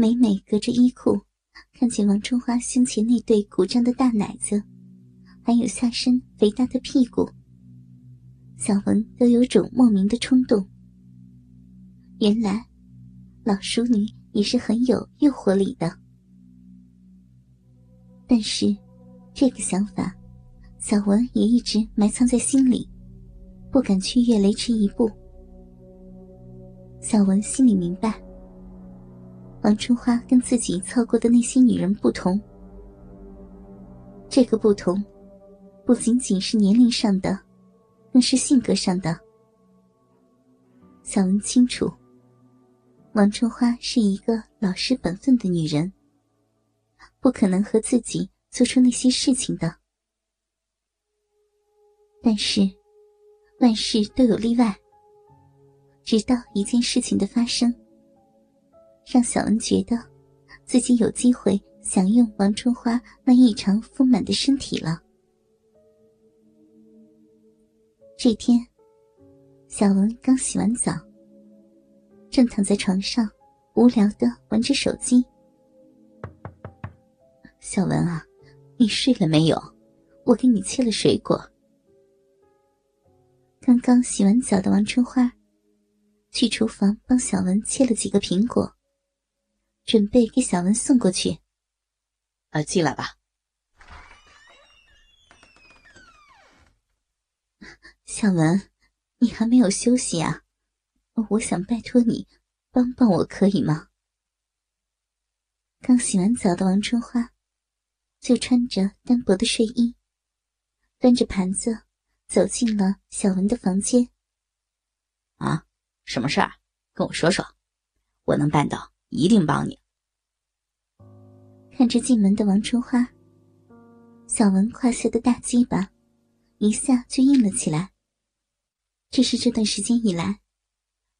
每每隔着衣裤，看见王春花胸前那对鼓胀的大奶子，还有下身肥大的屁股，小文都有种莫名的冲动。原来，老淑女也是很有诱惑力的。但是，这个想法，小文也一直埋藏在心里，不敢去越雷池一步。小文心里明白。王春花跟自己操过的那些女人不同，这个不同，不仅仅是年龄上的，更是性格上的。小文清楚，王春花是一个老实本分的女人，不可能和自己做出那些事情的。但是，万事都有例外，直到一件事情的发生。让小恩觉得，自己有机会享用王春花那异常丰满的身体了。这天，小文刚洗完澡，正躺在床上无聊的玩着手机。小文啊，你睡了没有？我给你切了水果。刚刚洗完澡的王春花，去厨房帮小文切了几个苹果。准备给小文送过去。啊，进来吧。小文，你还没有休息啊？我想拜托你帮帮我，可以吗？刚洗完澡的王春花，就穿着单薄的睡衣，端着盘子走进了小文的房间。啊，什么事儿？跟我说说，我能办到。一定帮你。看着进门的王春花，小文胯下的大鸡巴一下就硬了起来。这是这段时间以来，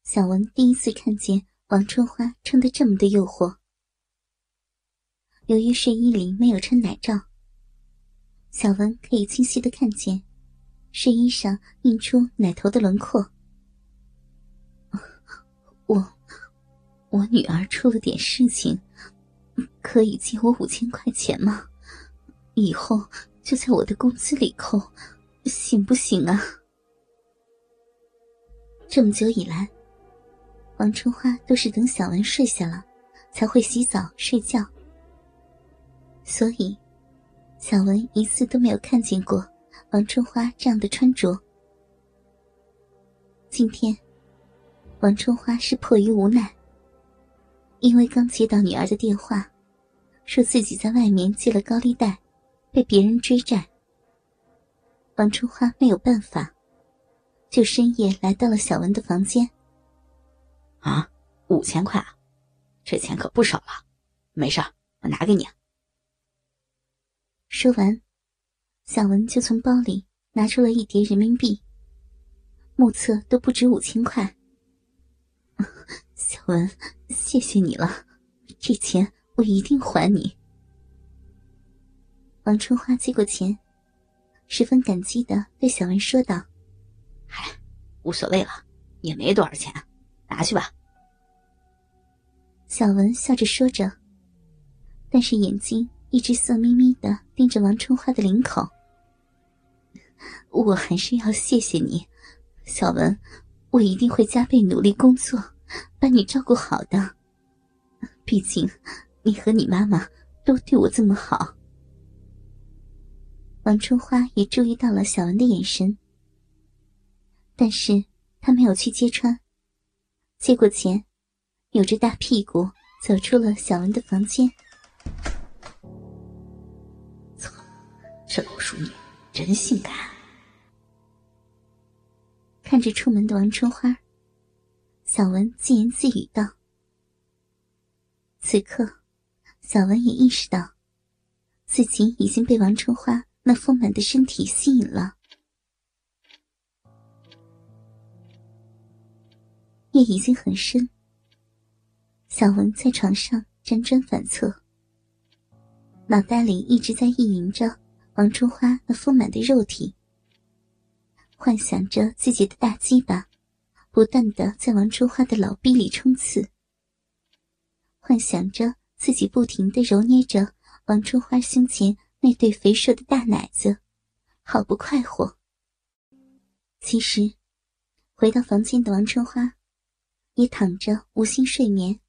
小文第一次看见王春花穿的这么的诱惑。由于睡衣里没有穿奶罩，小文可以清晰的看见睡衣上印出奶头的轮廓。我。我女儿出了点事情，可以借我五千块钱吗？以后就在我的工资里扣，行不行啊？这么久以来，王春花都是等小文睡下了，才会洗澡睡觉，所以小文一次都没有看见过王春花这样的穿着。今天，王春花是迫于无奈。因为刚接到女儿的电话，说自己在外面借了高利贷，被别人追债。王春花没有办法，就深夜来到了小文的房间。啊，五千块啊，这钱可不少了。没事，我拿给你。说完，小文就从包里拿出了一叠人民币，目测都不止五千块。小文，谢谢你了，这钱我一定还你。王春花接过钱，十分感激的对小文说道：“嗨，无所谓了，也没多少钱，拿去吧。”小文笑着说着，但是眼睛一直色眯眯的盯着王春花的领口。我还是要谢谢你，小文，我一定会加倍努力工作。把你照顾好的，毕竟你和你妈妈都对我这么好。王春花也注意到了小文的眼神，但是她没有去揭穿，接过钱，扭着大屁股走出了小文的房间。操，这老淑女真性感！看着出门的王春花。小文自言自语道：“此刻，小文也意识到，自己已经被王春花那丰满的身体吸引了。夜已经很深，小文在床上辗转反侧，脑袋里一直在意淫着王春花那丰满的肉体，幻想着自己的大鸡巴。”不断的在王春花的老逼里冲刺，幻想着自己不停的揉捏着王春花胸前那对肥硕的大奶子，好不快活。其实，回到房间的王春花，也躺着无心睡眠。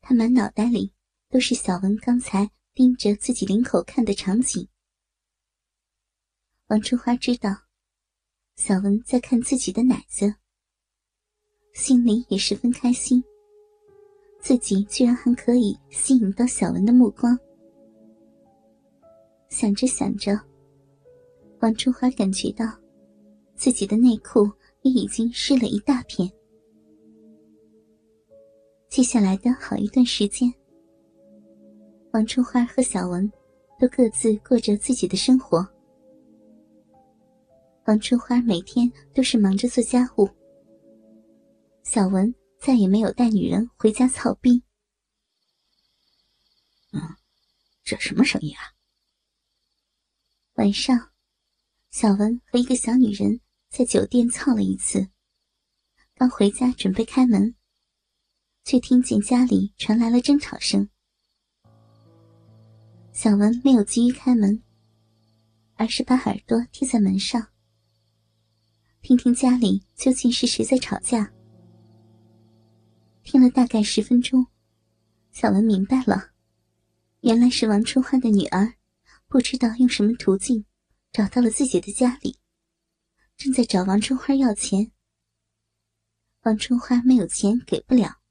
她满脑袋里都是小文刚才盯着自己领口看的场景。王春花知道，小文在看自己的奶子，心里也十分开心。自己居然还可以吸引到小文的目光。想着想着，王春花感觉到自己的内裤也已经湿了一大片。接下来的好一段时间，王春花和小文都各自过着自己的生活。王春花每天都是忙着做家务，小文再也没有带女人回家操逼。嗯，这什么声音啊？晚上，小文和一个小女人在酒店操了一次，刚回家准备开门。却听见家里传来了争吵声。小文没有急于开门，而是把耳朵贴在门上，听听家里究竟是谁在吵架。听了大概十分钟，小文明白了，原来是王春花的女儿，不知道用什么途径找到了自己的家里，正在找王春花要钱。王春花没有钱，给不了。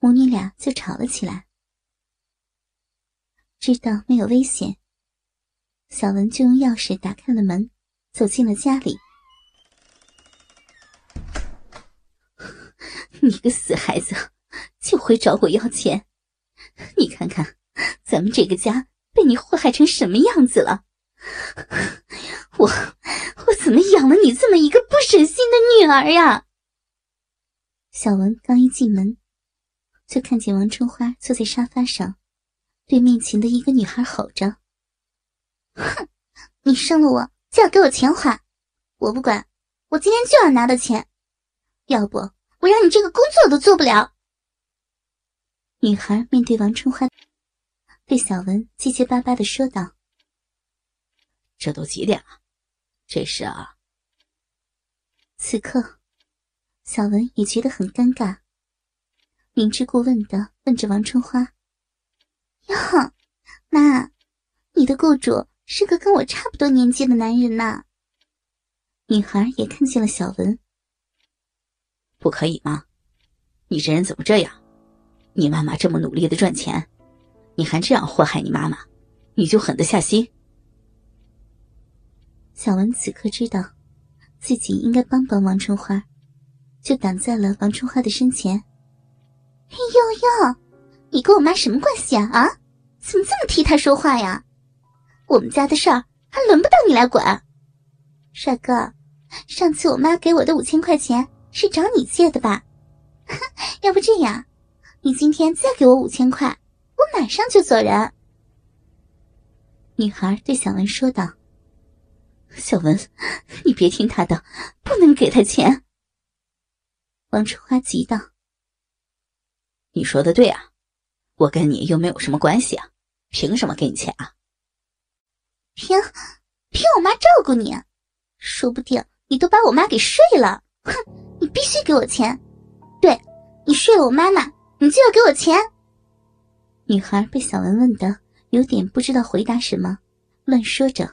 母女俩就吵了起来。知道没有危险，小文就用钥匙打开了门，走进了家里。你个死孩子，就会找我要钱！你看看，咱们这个家被你祸害成什么样子了！我我怎么养了你这么一个不省心的女儿呀？小文刚一进门。就看见王春花坐在沙发上，对面前的一个女孩吼着：“哼，你生了我就要给我钱花，我不管，我今天就要拿到钱，要不我让你这个工作都做不了。”女孩面对王春花，对小文结结巴巴的说道：“这都几点了？这是啊。”此刻，小文也觉得很尴尬。明知故问的问着王春花：“哟，妈，你的雇主是个跟我差不多年纪的男人呐。”女孩也看见了小文，不可以吗？你这人怎么这样？你妈妈这么努力的赚钱，你还这样祸害你妈妈，你就狠得下心？小文此刻知道，自己应该帮帮王春花，就挡在了王春花的身前。哎呦呦，你跟我妈什么关系啊？啊，怎么这么替她说话呀？我们家的事儿还轮不到你来管。帅哥，上次我妈给我的五千块钱是找你借的吧？要不这样，你今天再给我五千块，我马上就走人。女孩对小文说道：“小文，你别听他的，不能给他钱。”王春花急道。你说的对啊，我跟你又没有什么关系啊，凭什么给你钱啊？凭凭我妈照顾你，说不定你都把我妈给睡了。哼，你必须给我钱，对，你睡了我妈妈，你就要给我钱。女孩被小文问的有点不知道回答什么，乱说着。